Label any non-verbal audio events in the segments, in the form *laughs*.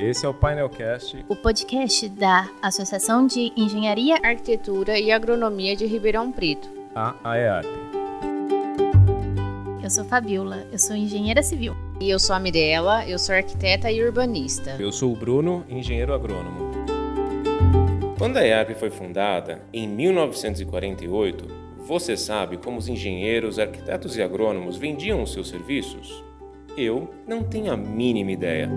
Esse é o Painelcast, o podcast da Associação de Engenharia, Arquitetura e Agronomia de Ribeirão Preto, a AEARP. Eu sou Fabiola, eu sou engenheira civil. E eu sou a Mirella, eu sou arquiteta e urbanista. Eu sou o Bruno, engenheiro agrônomo. Quando a EARP foi fundada, em 1948, você sabe como os engenheiros, arquitetos e agrônomos vendiam os seus serviços? Eu não tenho a mínima ideia.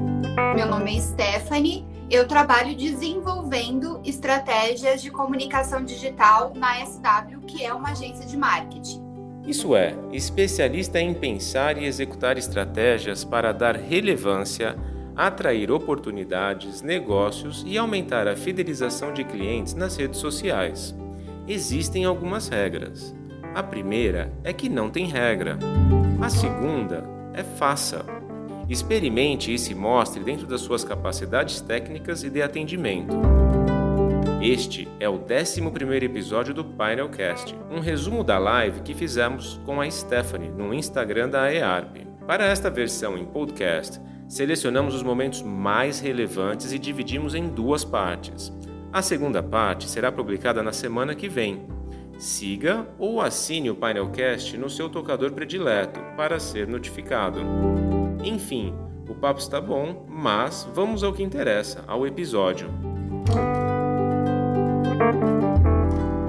Meu nome é Stephanie, eu trabalho desenvolvendo estratégias de comunicação digital na SW, que é uma agência de marketing. Isso é, especialista em pensar e executar estratégias para dar relevância, atrair oportunidades, negócios e aumentar a fidelização de clientes nas redes sociais. Existem algumas regras. A primeira é que não tem regra. A segunda é faça. Experimente e se mostre dentro das suas capacidades técnicas e de atendimento. Este é o 11 episódio do Painelcast, um resumo da live que fizemos com a Stephanie no Instagram da EARP. Para esta versão em podcast, selecionamos os momentos mais relevantes e dividimos em duas partes. A segunda parte será publicada na semana que vem, Siga ou assine o Painelcast no seu tocador predileto para ser notificado. Enfim, o papo está bom, mas vamos ao que interessa, ao episódio.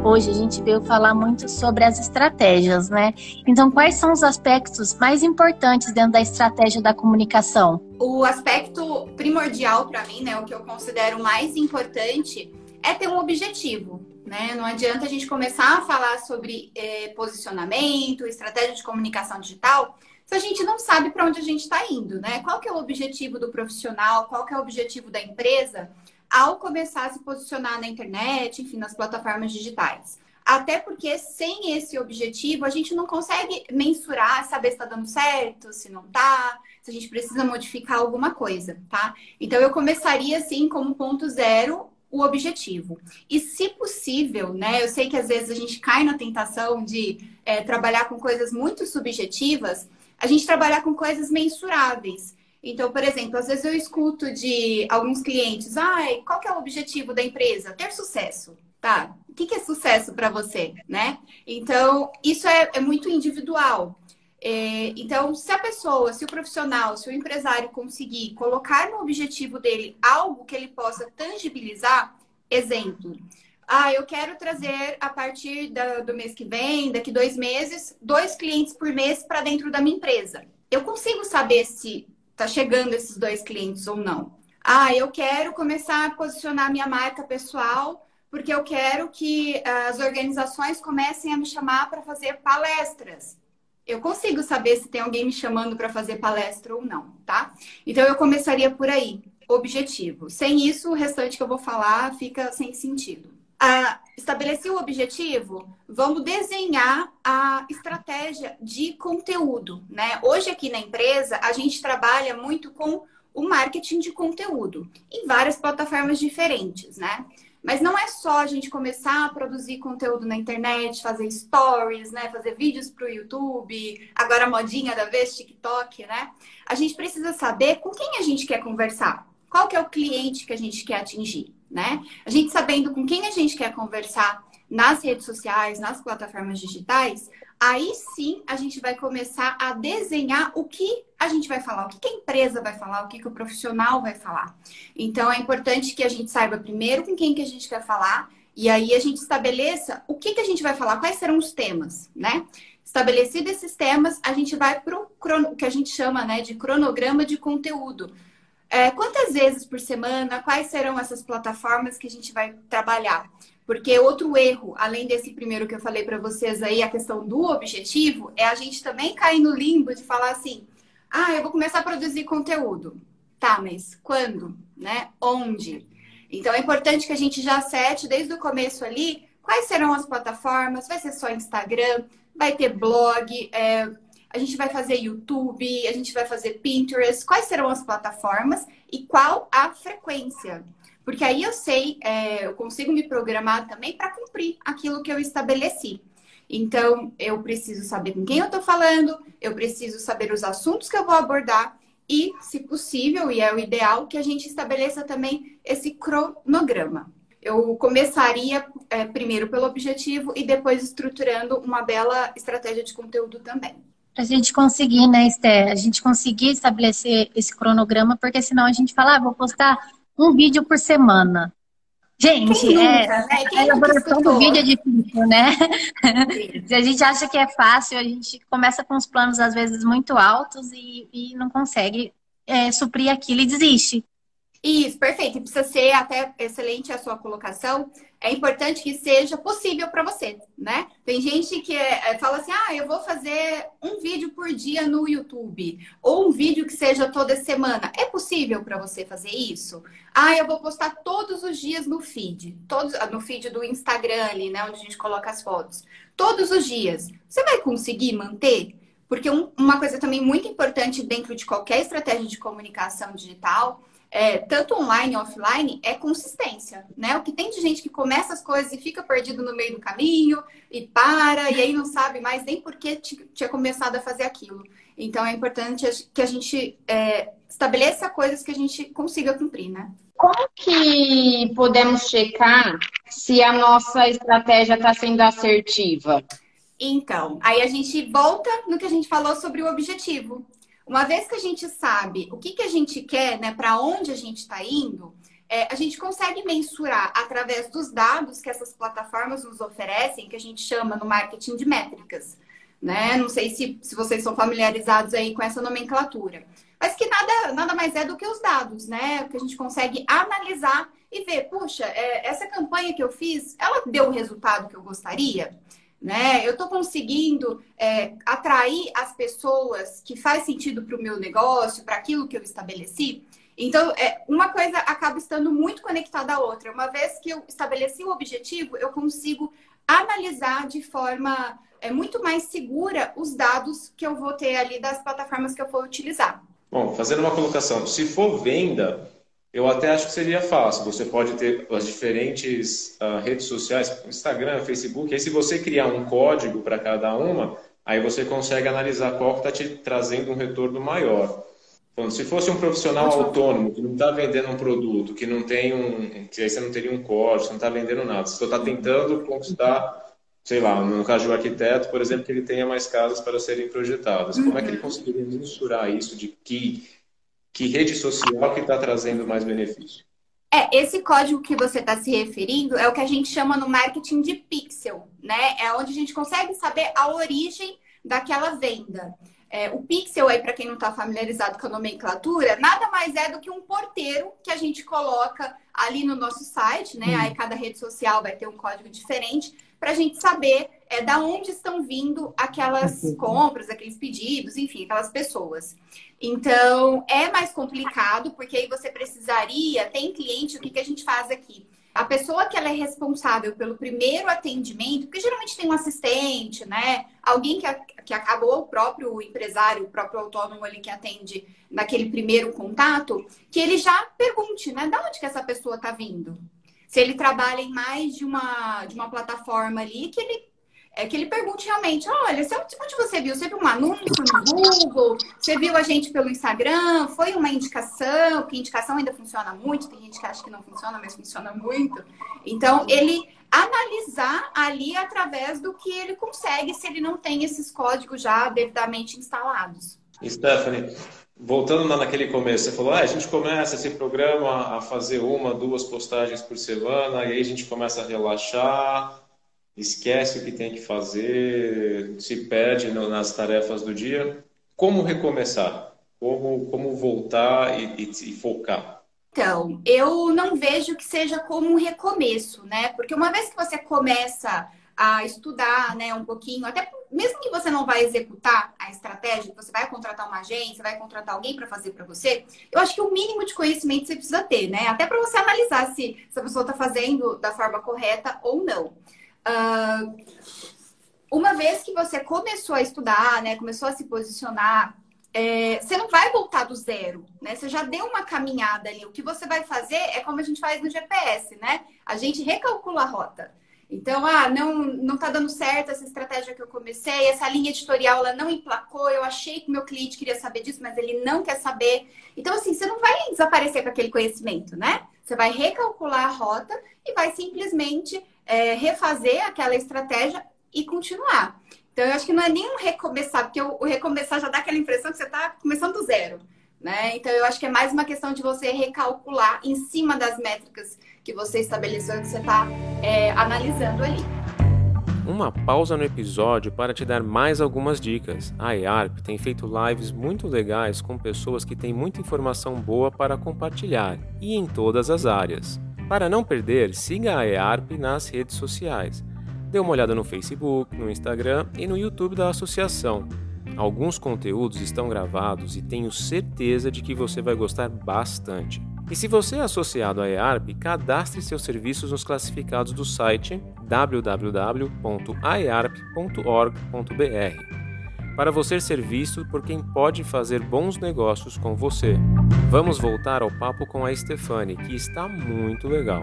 Hoje a gente veio falar muito sobre as estratégias, né? Então, quais são os aspectos mais importantes dentro da estratégia da comunicação? O aspecto primordial para mim, né, o que eu considero mais importante, é ter um objetivo. Né? Não adianta a gente começar a falar sobre é, posicionamento, estratégia de comunicação digital, se a gente não sabe para onde a gente está indo, né? Qual que é o objetivo do profissional, qual que é o objetivo da empresa ao começar a se posicionar na internet, enfim, nas plataformas digitais. Até porque sem esse objetivo a gente não consegue mensurar, saber se está dando certo, se não está, se a gente precisa modificar alguma coisa, tá? Então eu começaria assim como ponto zero o objetivo. E, se possível, né? Eu sei que às vezes a gente cai na tentação de é, trabalhar com coisas muito subjetivas, a gente trabalhar com coisas mensuráveis. Então, por exemplo, às vezes eu escuto de alguns clientes, ai, qual que é o objetivo da empresa? Ter sucesso, tá? O que, que é sucesso para você, né? Então, isso é, é muito individual. É, então, se a pessoa, se o profissional, se o empresário conseguir colocar no objetivo dele algo que ele possa tangibilizar, exemplo. Ah, eu quero trazer a partir da, do mês que vem, daqui dois meses, dois clientes por mês para dentro da minha empresa. Eu consigo saber se está chegando esses dois clientes ou não. Ah, eu quero começar a posicionar minha marca pessoal porque eu quero que as organizações comecem a me chamar para fazer palestras eu consigo saber se tem alguém me chamando para fazer palestra ou não, tá? Então eu começaria por aí, objetivo. Sem isso, o restante que eu vou falar fica sem sentido. Ah, estabeleci o objetivo, vamos desenhar a estratégia de conteúdo, né? Hoje aqui na empresa a gente trabalha muito com o marketing de conteúdo em várias plataformas diferentes, né? Mas não é só a gente começar a produzir conteúdo na internet, fazer stories, né? Fazer vídeos para o YouTube, agora modinha da vez, TikTok, né? A gente precisa saber com quem a gente quer conversar. Qual que é o cliente que a gente quer atingir, né? A gente sabendo com quem a gente quer conversar nas redes sociais, nas plataformas digitais, aí sim a gente vai começar a desenhar o que a gente vai falar, o que a empresa vai falar, o que o profissional vai falar. Então é importante que a gente saiba primeiro com quem que a gente quer falar e aí a gente estabeleça o que, que a gente vai falar, quais serão os temas, né? Estabelecido esses temas, a gente vai para o que a gente chama né, de cronograma de conteúdo. É, quantas vezes por semana? Quais serão essas plataformas que a gente vai trabalhar? Porque outro erro, além desse primeiro que eu falei para vocês aí, a questão do objetivo, é a gente também cair no limbo de falar assim: ah, eu vou começar a produzir conteúdo. Tá, mas quando? Né? Onde? Então é importante que a gente já sete desde o começo ali quais serão as plataformas, vai ser só Instagram, vai ter blog, é, a gente vai fazer YouTube, a gente vai fazer Pinterest, quais serão as plataformas e qual a frequência. Porque aí eu sei, é, eu consigo me programar também para cumprir aquilo que eu estabeleci. Então, eu preciso saber com quem eu estou falando, eu preciso saber os assuntos que eu vou abordar e, se possível, e é o ideal, que a gente estabeleça também esse cronograma. Eu começaria é, primeiro pelo objetivo e depois estruturando uma bela estratégia de conteúdo também. Para a gente conseguir, né, Esther? A gente conseguir estabelecer esse cronograma, porque senão a gente fala, ah, vou postar um vídeo por semana. Gente, nunca, é, né? a elaboração do vídeo é difícil, né? Se a gente acha que é fácil, a gente começa com os planos, às vezes, muito altos e, e não consegue é, suprir aquilo e desiste. Isso, perfeito. Precisa ser até excelente a sua colocação. É importante que seja possível para você, né? Tem gente que é, fala assim: ah, eu vou fazer um vídeo por dia no YouTube, ou um vídeo que seja toda semana. É possível para você fazer isso? Ah, eu vou postar todos os dias no feed, todos, no feed do Instagram ali, né? Onde a gente coloca as fotos. Todos os dias. Você vai conseguir manter? Porque um, uma coisa também muito importante dentro de qualquer estratégia de comunicação digital é, tanto online e offline, é consistência, né? O que tem de gente que começa as coisas e fica perdido no meio do caminho e para, e aí não sabe mais nem por que tinha começado a fazer aquilo. Então é importante que a gente é, estabeleça coisas que a gente consiga cumprir, né? Como que podemos checar se a nossa estratégia está sendo assertiva? Então, aí a gente volta no que a gente falou sobre o objetivo. Uma vez que a gente sabe o que, que a gente quer, né, para onde a gente está indo, é, a gente consegue mensurar através dos dados que essas plataformas nos oferecem, que a gente chama no marketing de métricas. Né? Não sei se, se vocês são familiarizados aí com essa nomenclatura. Mas que nada, nada mais é do que os dados, né? Que a gente consegue analisar e ver, puxa, é, essa campanha que eu fiz, ela deu o resultado que eu gostaria? Né? Eu estou conseguindo é, atrair as pessoas que faz sentido para o meu negócio, para aquilo que eu estabeleci. Então, é, uma coisa acaba estando muito conectada à outra. Uma vez que eu estabeleci o objetivo, eu consigo analisar de forma é, muito mais segura os dados que eu vou ter ali das plataformas que eu for utilizar. Bom, fazendo uma colocação, se for venda, eu até acho que seria fácil. Você pode ter as diferentes uh, redes sociais, Instagram, Facebook. Aí, se você criar um código para cada uma, aí você consegue analisar qual está te trazendo um retorno maior. Então, se fosse um profissional autônomo que não está vendendo um produto, que não tem um, que aí você não teria um código, você não está vendendo nada, você só está tentando conquistar, sei lá, no caso do arquiteto, por exemplo, que ele tenha mais casas para serem projetadas. Como é que ele uhum. conseguiria mensurar isso de que que rede social que está trazendo mais benefício? É, esse código que você está se referindo é o que a gente chama no marketing de pixel, né? É onde a gente consegue saber a origem daquela venda. É, o pixel aí, para quem não está familiarizado com a nomenclatura, nada mais é do que um porteiro que a gente coloca ali no nosso site, né? Hum. Aí cada rede social vai ter um código diferente para a gente saber é, da onde estão vindo aquelas compras, aqueles pedidos, enfim, aquelas pessoas. Então, é mais complicado, porque aí você precisaria, tem cliente, o que, que a gente faz aqui? A pessoa que ela é responsável pelo primeiro atendimento, porque geralmente tem um assistente, né? Alguém que, que acabou, o próprio empresário, o próprio autônomo ali que atende naquele primeiro contato, que ele já pergunte, né? Da onde que essa pessoa está vindo? Se ele trabalha em mais de uma, de uma plataforma ali, que ele é que ele pergunte realmente, olha, onde você viu? Você viu um anúncio no Google? Você viu a gente pelo Instagram? Foi uma indicação? Que indicação ainda funciona muito, tem gente que acha que não funciona, mas funciona muito. Então, ele analisar ali através do que ele consegue, se ele não tem esses códigos já devidamente instalados. Stephanie, voltando naquele começo, você falou, ah, a gente começa esse programa a fazer uma, duas postagens por semana, e aí a gente começa a relaxar, esquece o que tem que fazer, se perde nas tarefas do dia. Como recomeçar? Como, como voltar e, e, e focar? Então, eu não vejo que seja como um recomeço, né? Porque uma vez que você começa a estudar, né, um pouquinho, até mesmo que você não vai executar a estratégia, você vai contratar uma agência, vai contratar alguém para fazer para você, eu acho que o mínimo de conhecimento você precisa ter, né? Até para você analisar se, se a pessoa está fazendo da forma correta ou não. Uh, uma vez que você começou a estudar, né, começou a se posicionar, é, você não vai voltar do zero, né? Você já deu uma caminhada ali. O que você vai fazer é como a gente faz no GPS, né? A gente recalcula a rota. Então, ah, não, não tá dando certo essa estratégia que eu comecei, essa linha editorial ela não emplacou, eu achei que meu cliente queria saber disso, mas ele não quer saber. Então, assim, você não vai desaparecer com aquele conhecimento, né? Você vai recalcular a rota e vai simplesmente é, refazer aquela estratégia e continuar. Então, eu acho que não é nem um recomeçar, porque o, recomeçar já dá aquela impressão que você está começando do zero. Né? Então, eu acho que é mais uma questão de você recalcular em cima das métricas que você estabeleceu, que você está é, analisando ali. Uma pausa no episódio para te dar mais algumas dicas. A EARP tem feito lives muito legais com pessoas que têm muita informação boa para compartilhar e em todas as áreas. Para não perder, siga a EARP nas redes sociais. Dê uma olhada no Facebook, no Instagram e no YouTube da associação. Alguns conteúdos estão gravados e tenho certeza de que você vai gostar bastante. E se você é associado à EARP, cadastre seus serviços nos classificados do site www.aearp.org.br para você ser visto por quem pode fazer bons negócios com você. Vamos voltar ao papo com a Stefane, que está muito legal.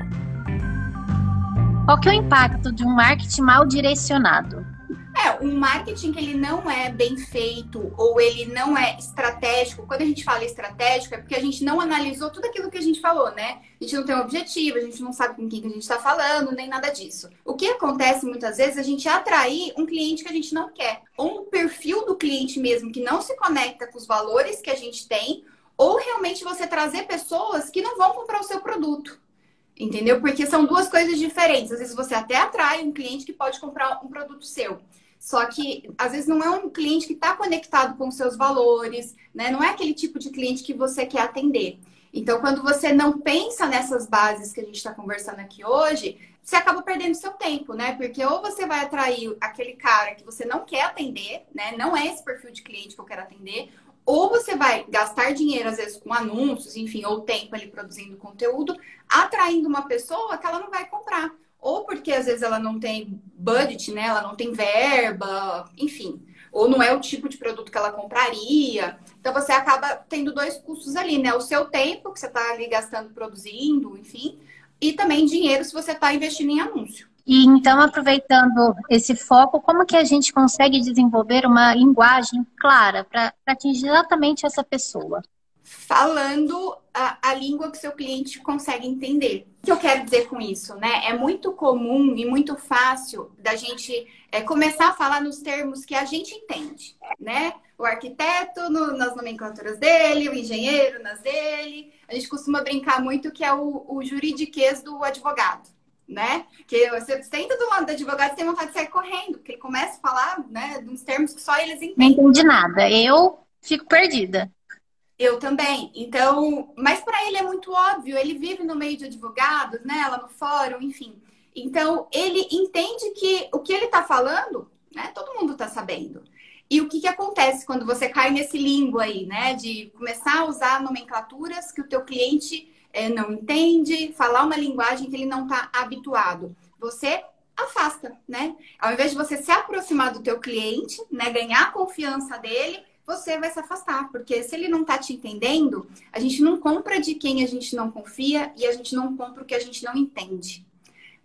Qual que é o impacto de um marketing mal direcionado? É, um marketing que ele não é bem feito ou ele não é estratégico. Quando a gente fala estratégico, é porque a gente não analisou tudo aquilo que a gente falou, né? A gente não tem um objetivo, a gente não sabe com quem que a gente está falando, nem nada disso. O que acontece muitas vezes é a gente atrair um cliente que a gente não quer, ou um perfil do cliente mesmo que não se conecta com os valores que a gente tem, ou realmente você trazer pessoas que não vão comprar o seu produto. Entendeu? Porque são duas coisas diferentes. Às vezes você até atrai um cliente que pode comprar um produto seu. Só que às vezes não é um cliente que está conectado com seus valores, né? Não é aquele tipo de cliente que você quer atender. Então, quando você não pensa nessas bases que a gente está conversando aqui hoje, você acaba perdendo seu tempo, né? Porque ou você vai atrair aquele cara que você não quer atender, né? Não é esse perfil de cliente que eu quero atender, ou você vai gastar dinheiro, às vezes, com anúncios, enfim, ou tempo ali produzindo conteúdo, atraindo uma pessoa que ela não vai comprar. Ou porque às vezes ela não tem budget, né? Ela não tem verba, enfim. Ou não é o tipo de produto que ela compraria. Então você acaba tendo dois custos ali, né? O seu tempo, que você está ali gastando produzindo, enfim, e também dinheiro se você está investindo em anúncio. E então, aproveitando esse foco, como que a gente consegue desenvolver uma linguagem clara para atingir exatamente essa pessoa? Falando a, a língua que seu cliente consegue entender. O que eu quero dizer com isso, né? É muito comum e muito fácil da gente é, começar a falar nos termos que a gente entende, né? O arquiteto no, nas nomenclaturas dele, o engenheiro nas dele. A gente costuma brincar muito que é o, o juridiquês do advogado né? Que você senta do lado do advogado e tem vontade de sair correndo, porque ele começa a falar, né, de uns termos que só eles entendem. Não entendi nada. Eu fico perdida. Eu também. Então, mas para ele é muito óbvio, ele vive no meio de advogados, né, lá no fórum, enfim. Então, ele entende que o que ele está falando, né, todo mundo está sabendo. E o que, que acontece quando você cai nesse limbo aí, né, de começar a usar nomenclaturas que o teu cliente é, não entende, falar uma linguagem que ele não está habituado. Você afasta, né? Ao invés de você se aproximar do teu cliente, né, ganhar a confiança dele, você vai se afastar, porque se ele não está te entendendo, a gente não compra de quem a gente não confia e a gente não compra o que a gente não entende.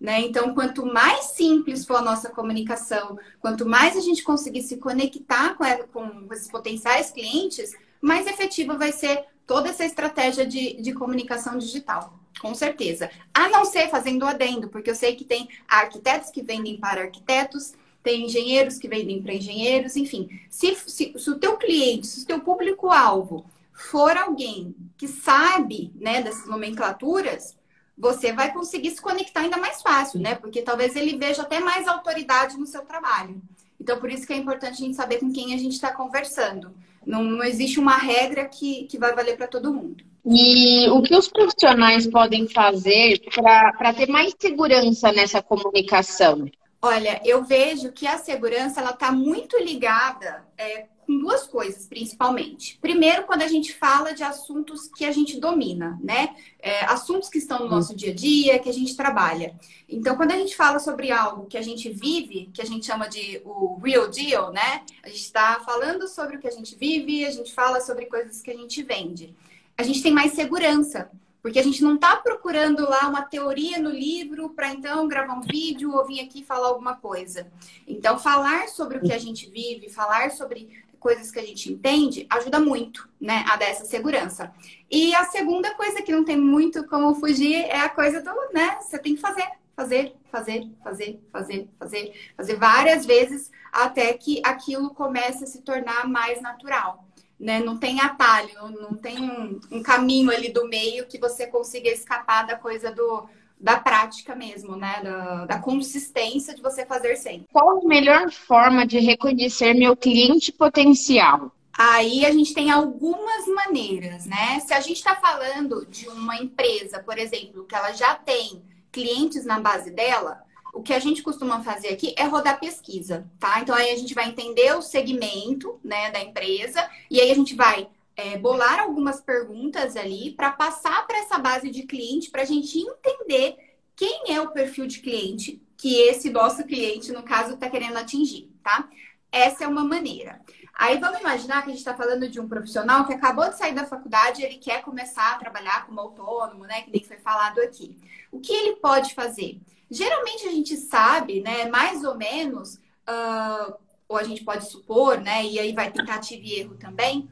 Né? Então, quanto mais simples for a nossa comunicação, quanto mais a gente conseguir se conectar com, com esses potenciais clientes, mais efetiva vai ser toda essa estratégia de, de comunicação digital. Com certeza. A não ser fazendo adendo, porque eu sei que tem arquitetos que vendem para arquitetos, tem engenheiros que vendem para engenheiros, enfim. Se, se, se o teu cliente, se o teu público-alvo for alguém que sabe né, dessas nomenclaturas, você vai conseguir se conectar ainda mais fácil, né? Porque talvez ele veja até mais autoridade no seu trabalho. Então, por isso que é importante a gente saber com quem a gente está conversando. Não, não existe uma regra que, que vai valer para todo mundo. E o que os profissionais podem fazer para ter mais segurança nessa comunicação? Olha, eu vejo que a segurança ela está muito ligada é, com duas coisas, principalmente. Primeiro, quando a gente fala de assuntos que a gente domina, né? É, assuntos que estão no nosso dia a dia, que a gente trabalha. Então, quando a gente fala sobre algo que a gente vive, que a gente chama de o real deal, né? A gente está falando sobre o que a gente vive, a gente fala sobre coisas que a gente vende. A gente tem mais segurança. Porque a gente não está procurando lá uma teoria no livro para então gravar um vídeo ou vir aqui falar alguma coisa. Então, falar sobre o que a gente vive, falar sobre coisas que a gente entende, ajuda muito, né, a dar essa segurança. E a segunda coisa que não tem muito como fugir é a coisa do, né, você tem que fazer, fazer, fazer, fazer, fazer, fazer, fazer várias vezes até que aquilo comece a se tornar mais natural né? Não tem atalho, não tem um, um, caminho ali do meio que você consiga escapar da coisa do da prática mesmo, né? Da, da consistência de você fazer sempre. Qual a melhor forma de reconhecer meu cliente potencial? Aí a gente tem algumas maneiras, né? Se a gente está falando de uma empresa, por exemplo, que ela já tem clientes na base dela, o que a gente costuma fazer aqui é rodar pesquisa, tá? Então aí a gente vai entender o segmento, né, da empresa e aí a gente vai é, bolar algumas perguntas ali para passar para essa base de cliente para a gente entender quem é o perfil de cliente que esse nosso cliente, no caso, está querendo atingir, tá? Essa é uma maneira. Aí vamos imaginar que a gente está falando de um profissional que acabou de sair da faculdade ele quer começar a trabalhar como autônomo, né? Que nem foi falado aqui. O que ele pode fazer? Geralmente a gente sabe, né, mais ou menos, uh, ou a gente pode supor, né, e aí vai tentativa e erro também,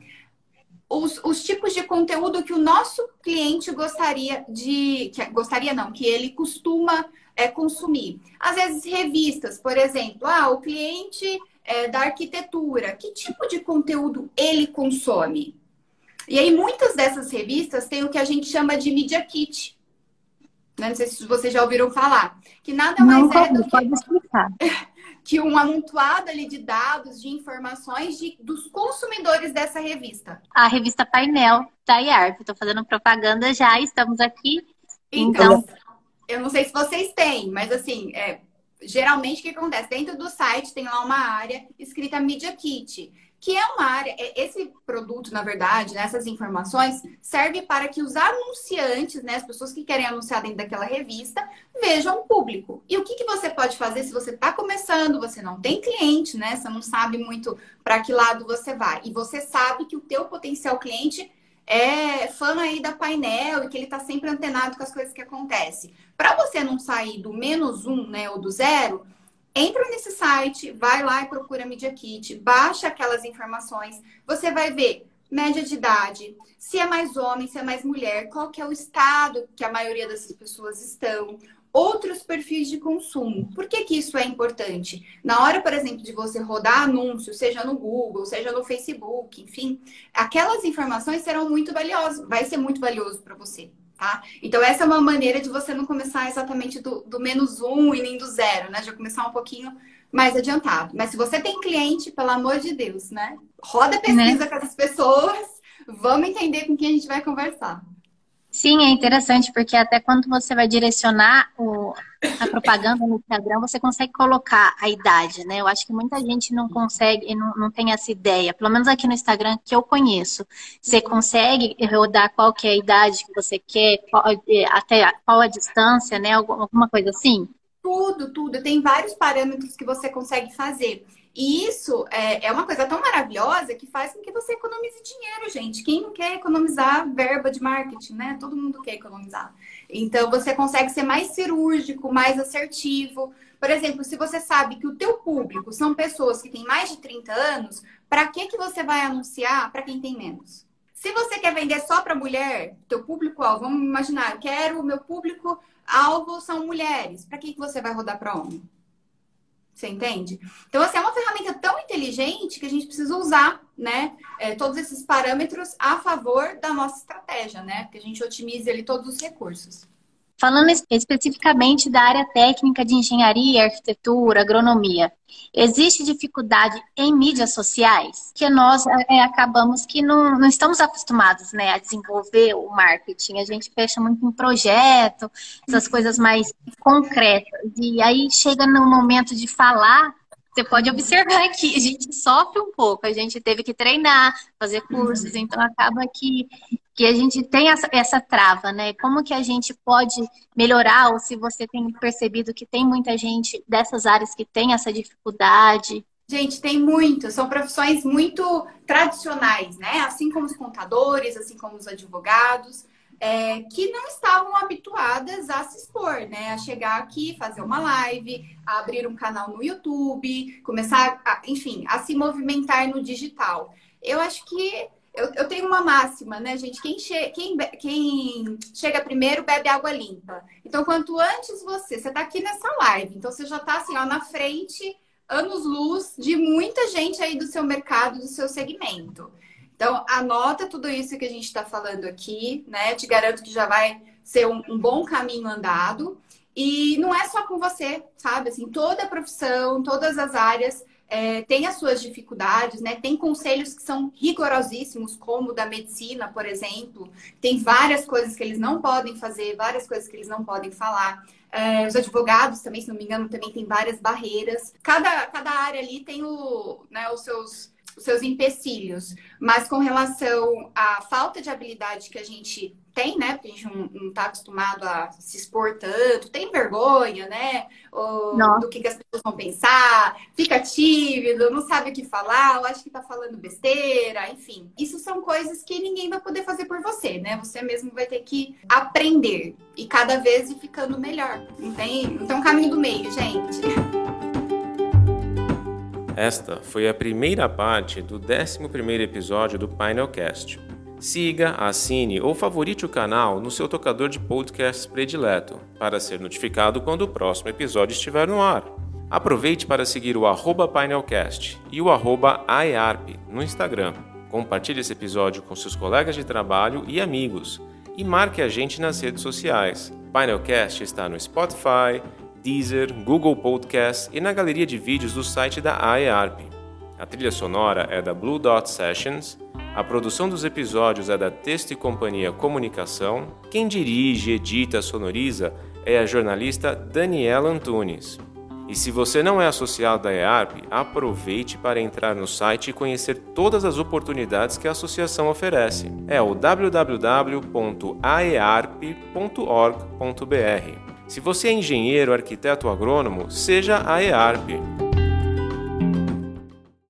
os, os tipos de conteúdo que o nosso cliente gostaria de. Que, gostaria não, que ele costuma é, consumir. Às vezes, revistas, por exemplo, ah, o cliente é, da arquitetura, que tipo de conteúdo ele consome? E aí, muitas dessas revistas têm o que a gente chama de media kit, né? Não sei se vocês já ouviram falar. Que nada mais Não, é do que, explicar. *laughs* que um amontoado ali de dados, de informações de, dos consumidores dessa revista. A revista Painel da IARP. Estou fazendo propaganda já, estamos aqui. Então, então, eu não sei se vocês têm, mas assim, é, geralmente o que acontece? Dentro do site tem lá uma área escrita Media Kit que é uma área, é, esse produto, na verdade, né, essas informações, serve para que os anunciantes, né, as pessoas que querem anunciar dentro daquela revista, vejam o público. E o que, que você pode fazer se você está começando, você não tem cliente, né, você não sabe muito para que lado você vai, e você sabe que o teu potencial cliente é fã aí da painel e que ele está sempre antenado com as coisas que acontecem. Para você não sair do menos um, né, ou do zero, Entra nesse site, vai lá e procura Media Kit, baixa aquelas informações, você vai ver média de idade, se é mais homem, se é mais mulher, qual que é o estado que a maioria dessas pessoas estão, outros perfis de consumo. Por que, que isso é importante? Na hora, por exemplo, de você rodar anúncio, seja no Google, seja no Facebook, enfim, aquelas informações serão muito valiosas, vai ser muito valioso para você tá? Então, essa é uma maneira de você não começar exatamente do, do menos um e nem do zero, né? Já começar um pouquinho mais adiantado. Mas se você tem cliente, pelo amor de Deus, né? Roda pesquisa né? com as pessoas, vamos entender com quem a gente vai conversar. Sim, é interessante, porque até quando você vai direcionar o, a propaganda no Instagram, você consegue colocar a idade, né? Eu acho que muita gente não consegue, não, não tem essa ideia. Pelo menos aqui no Instagram que eu conheço. Você consegue rodar qual que é a idade que você quer, qual, é, até qual a distância, né? Alguma coisa assim? Tudo, tudo. Tem vários parâmetros que você consegue fazer. E isso é, é uma coisa tão maravilhosa que faz com que você economize dinheiro, gente. Quem não quer economizar verba de marketing, né? Todo mundo quer economizar. Então, você consegue ser mais cirúrgico, mais assertivo. Por exemplo, se você sabe que o teu público são pessoas que têm mais de 30 anos, para que, que você vai anunciar para quem tem menos? Se você quer vender só para mulher, teu público-alvo, vamos imaginar, eu quero o meu público-alvo são mulheres. Para que, que você vai rodar para homem? Você entende? Então, assim, é uma ferramenta tão inteligente que a gente precisa usar, né? É, todos esses parâmetros a favor da nossa estratégia, né? Que a gente otimize ali todos os recursos. Falando especificamente da área técnica de engenharia, arquitetura, agronomia, existe dificuldade em mídias sociais? Que nós é, acabamos que não, não estamos acostumados né, a desenvolver o marketing. A gente fecha muito em projeto, essas coisas mais concretas. E aí chega no momento de falar, você pode observar que a gente sofre um pouco, a gente teve que treinar, fazer cursos, então acaba que que a gente tem essa, essa trava, né? Como que a gente pode melhorar, ou se você tem percebido que tem muita gente dessas áreas que tem essa dificuldade? Gente, tem muito. São profissões muito tradicionais, né? Assim como os contadores, assim como os advogados. é, que não estavam habituadas a se expor, né? A chegar aqui, fazer uma live, a abrir um canal no YouTube, começar, a, enfim, a se movimentar no digital. Eu acho que eu, eu tenho uma máxima, né, gente? Quem, che quem, quem chega primeiro bebe água limpa. Então, quanto antes você, você está aqui nessa live, então você já está assim, ó, na frente, anos-luz de muita gente aí do seu mercado, do seu segmento. Então, anota tudo isso que a gente está falando aqui, né? Te garanto que já vai ser um, um, bom caminho andado. E não é só com você, sabe? Assim, toda a profissão, todas as áreas é, tem as suas dificuldades, né? Tem conselhos que são rigorosíssimos, como o da medicina, por exemplo. Tem várias coisas que eles não podem fazer, várias coisas que eles não podem falar. É, os advogados também, se não me engano, também tem várias barreiras. Cada, cada área ali tem o, né, os seus os seus empecilhos, mas com relação à falta de habilidade que a gente tem, né? Porque a gente não está acostumado a se expor tanto, tem vergonha, né? Ou, do que, que, as pessoas vão pensar, fica tímido, não sabe o que falar, ou acha que está falando besteira, enfim. Isso são coisas que ninguém vai poder fazer por você, né? Você mesmo vai ter que aprender e cada vez ir ficando melhor. Não tem, não tem um caminho do meio, gente. Esta foi a primeira parte do 11º episódio do Painelcast. Siga, assine ou favorite o canal no seu tocador de podcasts predileto para ser notificado quando o próximo episódio estiver no ar. Aproveite para seguir o arroba Painelcast e o arroba AEARP no Instagram. Compartilhe esse episódio com seus colegas de trabalho e amigos e marque a gente nas redes sociais. Painelcast está no Spotify, Deezer, Google Podcasts e na galeria de vídeos do site da AEARP. A trilha sonora é da Blue Dot Sessions, a produção dos episódios é da Texto e Companhia Comunicação, quem dirige, edita, sonoriza é a jornalista Daniela Antunes. E se você não é associado da EARP, aproveite para entrar no site e conhecer todas as oportunidades que a associação oferece. É o www.aearp.org.br. Se você é engenheiro, arquiteto ou agrônomo, seja a EARP.